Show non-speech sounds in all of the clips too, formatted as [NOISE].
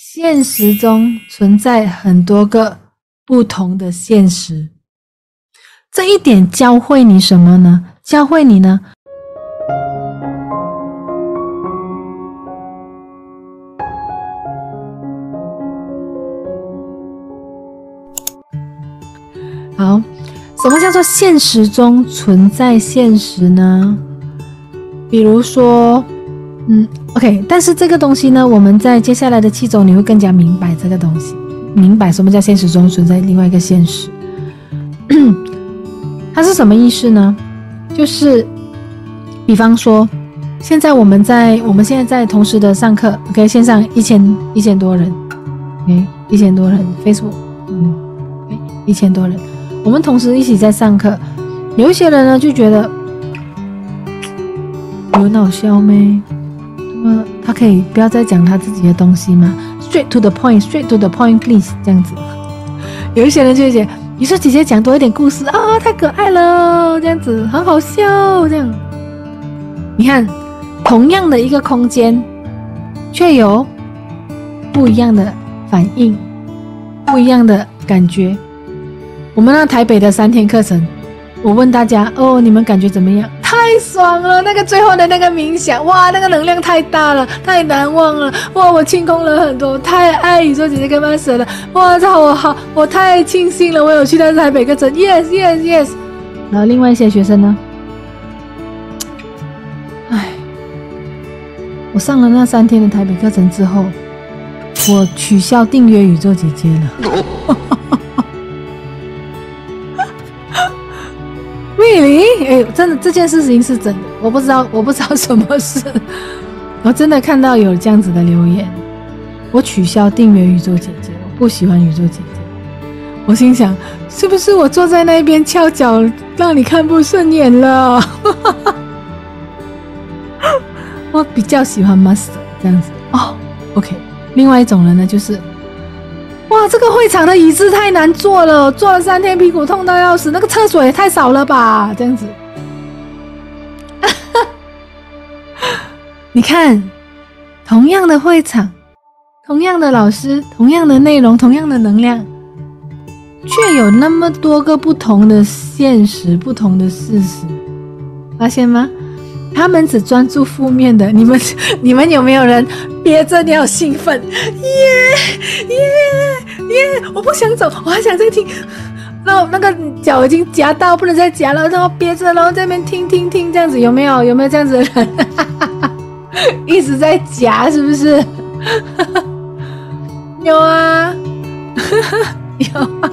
现实中存在很多个不同的现实，这一点教会你什么呢？教会你呢？好，什么叫做现实中存在现实呢？比如说，嗯，OK，但是这个东西呢，我们在接下来的七周你会更加明白这个东西，明白什么叫现实中存在另外一个现实。[CLEARS THROAT] 它是什么意思呢？就是，比方说，现在我们在我们现在在同时的上课，OK，线上一千一千多人，OK，一千多人，Facebook，嗯，OK，一千多人，我们同时一起在上课，有一些人呢就觉得。[TSK] 有脑笑咩？那么他可以不要再讲他自己的东西吗？Straight to the point, straight to the point, please。这样子，有一些人就会讲，你说姐姐讲多一点故事啊，太可爱了，这样子很好笑。这样，你看，同样的一个空间，却有不一样的反应，不一样的感觉。我们那台北的三天课程，我问大家哦，你们感觉怎么样？太爽了！那个最后的那个冥想，哇，那个能量太大了，太难忘了，哇，我清空了很多，太爱宇宙姐姐跟 Master 了，哇操，我好，我太庆幸了，我有去到台北课程，yes yes yes。然后另外一些学生呢？哎，我上了那三天的台北课程之后，我取消订阅宇宙姐姐了。[LAUGHS] 哎，真的这件事情是真的，我不知道，[LAUGHS] 我不知道什么事，我真的看到有这样子的留言，我取消订阅宇宙姐姐，我不喜欢宇宙姐姐。我心想，是不是我坐在那边翘脚，让你看不顺眼了？[LAUGHS] 我比较喜欢 Master 这样子哦。OK，另外一种人呢，就是。哇，这个会场的椅子太难坐了，坐了三天屁股痛到要死。那个厕所也太少了吧，这样子。你看，同样的会场，同样的老师，同样的内容，同样的能量，却有那么多个不同的现实，不同的事实，发现吗？他们只专注负面的，你们 [LAUGHS] 你们有没有人憋着你好兴奋？耶耶耶！我不想走，我还想再听。然后那个脚已经夹到不能再夹了，然后憋着，然后在那边听听听，这样子有没有？有没有这样子的人？哈哈哈 [LAUGHS] 一直在夹，是不是？[LAUGHS] 有啊，[LAUGHS] 有啊。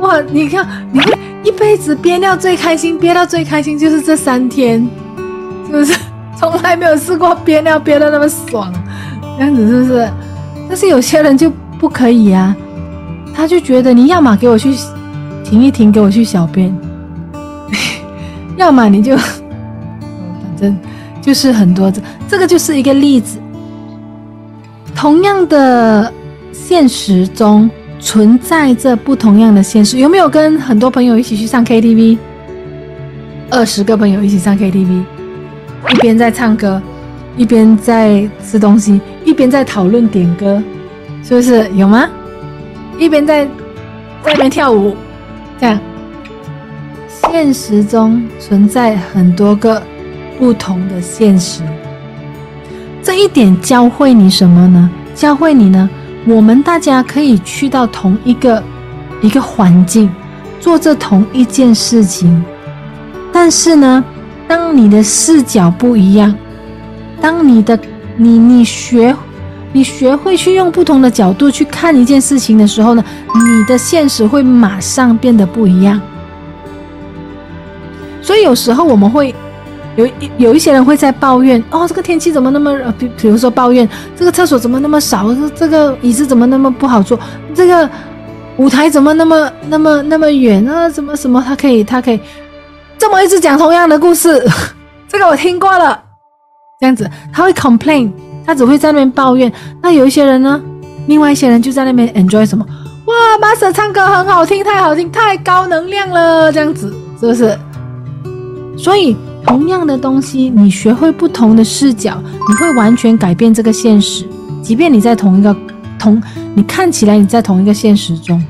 哇，你看，你看，一辈子憋尿最开心，憋到最开心就是这三天。是不是从来没有试过憋尿憋得那么爽？这样子是不是？但是有些人就不可以啊，他就觉得你要么给我去停一停，给我去小便，要么你就，反正就是很多这这个就是一个例子。同样的现实中存在着不同样的现实，有没有跟很多朋友一起去上 KTV？二十个朋友一起上 KTV。一边在唱歌，一边在吃东西，一边在讨论点歌，是不是有吗？一边在在那边跳舞，这样。现实中存在很多个不同的现实，这一点教会你什么呢？教会你呢，我们大家可以去到同一个一个环境，做这同一件事情，但是呢，当你的视角不一样，当你的你你学你学会去用不同的角度去看一件事情的时候呢，你的现实会马上变得不一样。所以有时候我们会有有一些人会在抱怨哦，这个天气怎么那么……比比如说抱怨这个厕所怎么那么少，这个椅子怎么那么不好坐，这个舞台怎么那么那么那么远啊？怎么什么？他可以他可以。这么一直讲同样的故事，[LAUGHS] 这个我听过了。这样子，他会 complain，他只会在那边抱怨。那有一些人呢，另外一些人就在那边 enjoy 什么？哇，Master 唱歌很好听，太好听，太高能量了，这样子是不是？所以，同样的东西，你学会不同的视角，你会完全改变这个现实。即便你在同一个同，你看起来你在同一个现实中，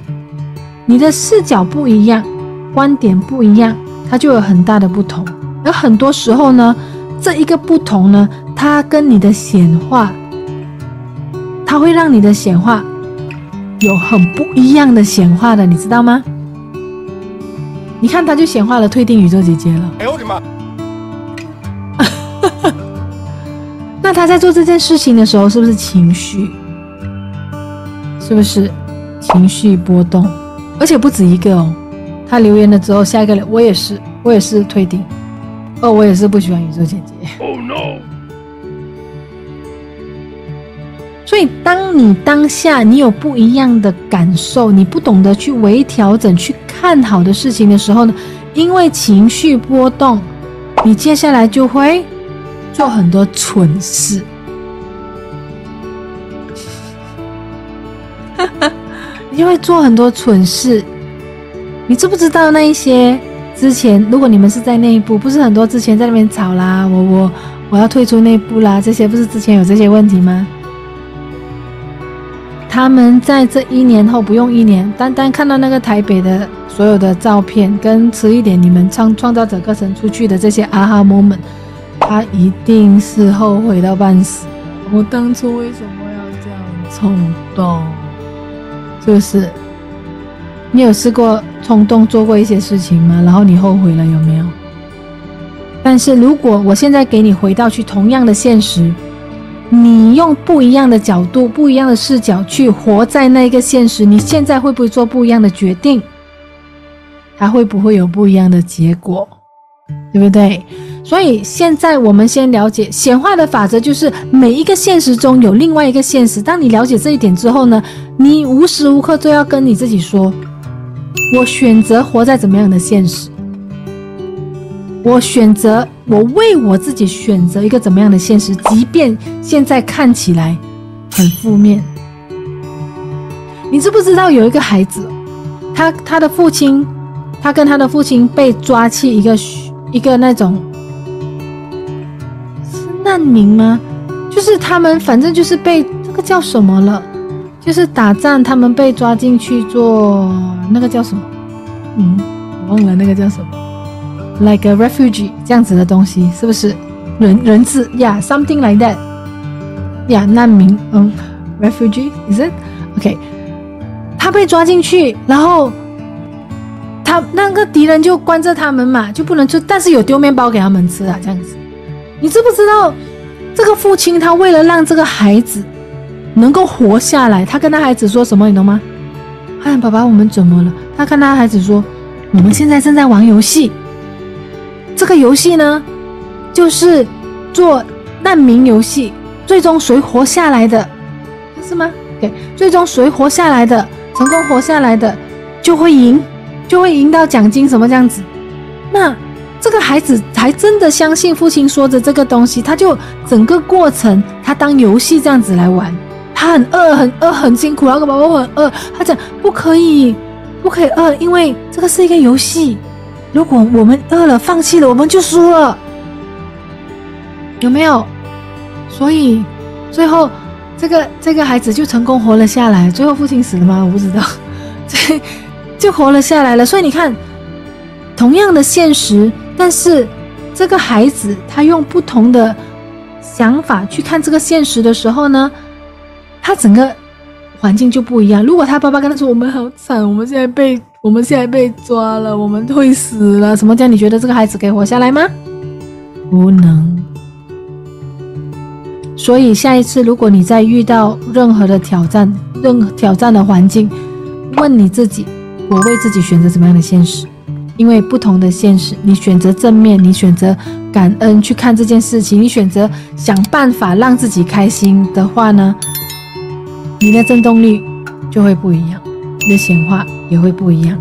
你的视角不一样，观点不一样，它就有很大的不同。而很多时候呢，这一个不同呢，它跟你的显化，它会让你的显化有很不一样的显化的，你知道吗？你看，它就显化了退订宇宙姐姐了。他在做这件事情的时候，是不是情绪？是不是情绪波动？而且不止一个哦。他留言了之后，下一个人我也是，我也是退订。哦，我也是不喜欢宇宙姐姐。Oh no！所以，当你当下你有不一样的感受，你不懂得去微调整、去看好的事情的时候呢，因为情绪波动，你接下来就会。做很多蠢事，[LAUGHS] 你就会做很多蠢事。你知不知道那一些之前，如果你们是在内部，不是很多之前在那边吵啦，我我我要退出内部啦，这些不是之前有这些问题吗？他们在这一年后不用一年，单单看到那个台北的所有的照片，跟迟一点你们创创造者课程出去的这些啊哈 moment。他一定是后悔到半死。我当初为什么要这样冲动？是不是？你有试过冲动做过一些事情吗？然后你后悔了有没有？但是如果我现在给你回到去同样的现实，你用不一样的角度、不一样的视角去活在那个现实，你现在会不会做不一样的决定？还会不会有不一样的结果？对不对？所以现在我们先了解显化的法则，就是每一个现实中有另外一个现实。当你了解这一点之后呢，你无时无刻都要跟你自己说：我选择活在怎么样的现实？我选择，我为我自己选择一个怎么样的现实？即便现在看起来很负面。你知不知道有一个孩子，他他的父亲，他跟他的父亲被抓去一个一个那种。难民吗？就是他们，反正就是被这个叫什么了？就是打仗，他们被抓进去做那个叫什么？嗯，我忘了那个叫什么，like a refugee 这样子的东西，是不是？人人质，yeah，something like that，呀，难民，嗯，refugee，is it？OK，他被抓进去，然后他那个敌人就关着他们嘛，就不能吃，但是有丢面包给他们吃啊，这样子。你知不知道，这个父亲他为了让这个孩子能够活下来，他跟他孩子说什么？你懂吗？哎，爸爸，我们怎么了？他跟他孩子说，我们现在正在玩游戏。这个游戏呢，就是做难民游戏，最终谁活下来的，是吗？对，最终谁活下来的，成功活下来的，就会赢，就会赢到奖金，什么这样子？那。这个孩子还真的相信父亲说的这个东西，他就整个过程他当游戏这样子来玩。他很饿，很饿，很辛苦。那个宝宝很饿，他讲不可以，不可以饿，因为这个是一个游戏。如果我们饿了，放弃了，我们就输了。有没有？所以最后这个这个孩子就成功活了下来。最后父亲死了吗？我不知道。这就活了下来了。所以你看，同样的现实。但是，这个孩子他用不同的想法去看这个现实的时候呢，他整个环境就不一样。如果他爸爸跟他说：“我们好惨，我们现在被我们现在被抓了，我们会死了。”什么这样？你觉得这个孩子可以活下来吗？不能。所以下一次，如果你再遇到任何的挑战、任何挑战的环境，问你自己：我为自己选择什么样的现实？因为不同的现实，你选择正面，你选择感恩去看这件事情，你选择想办法让自己开心的话呢，你的振动率就会不一样，你的显化也会不一样。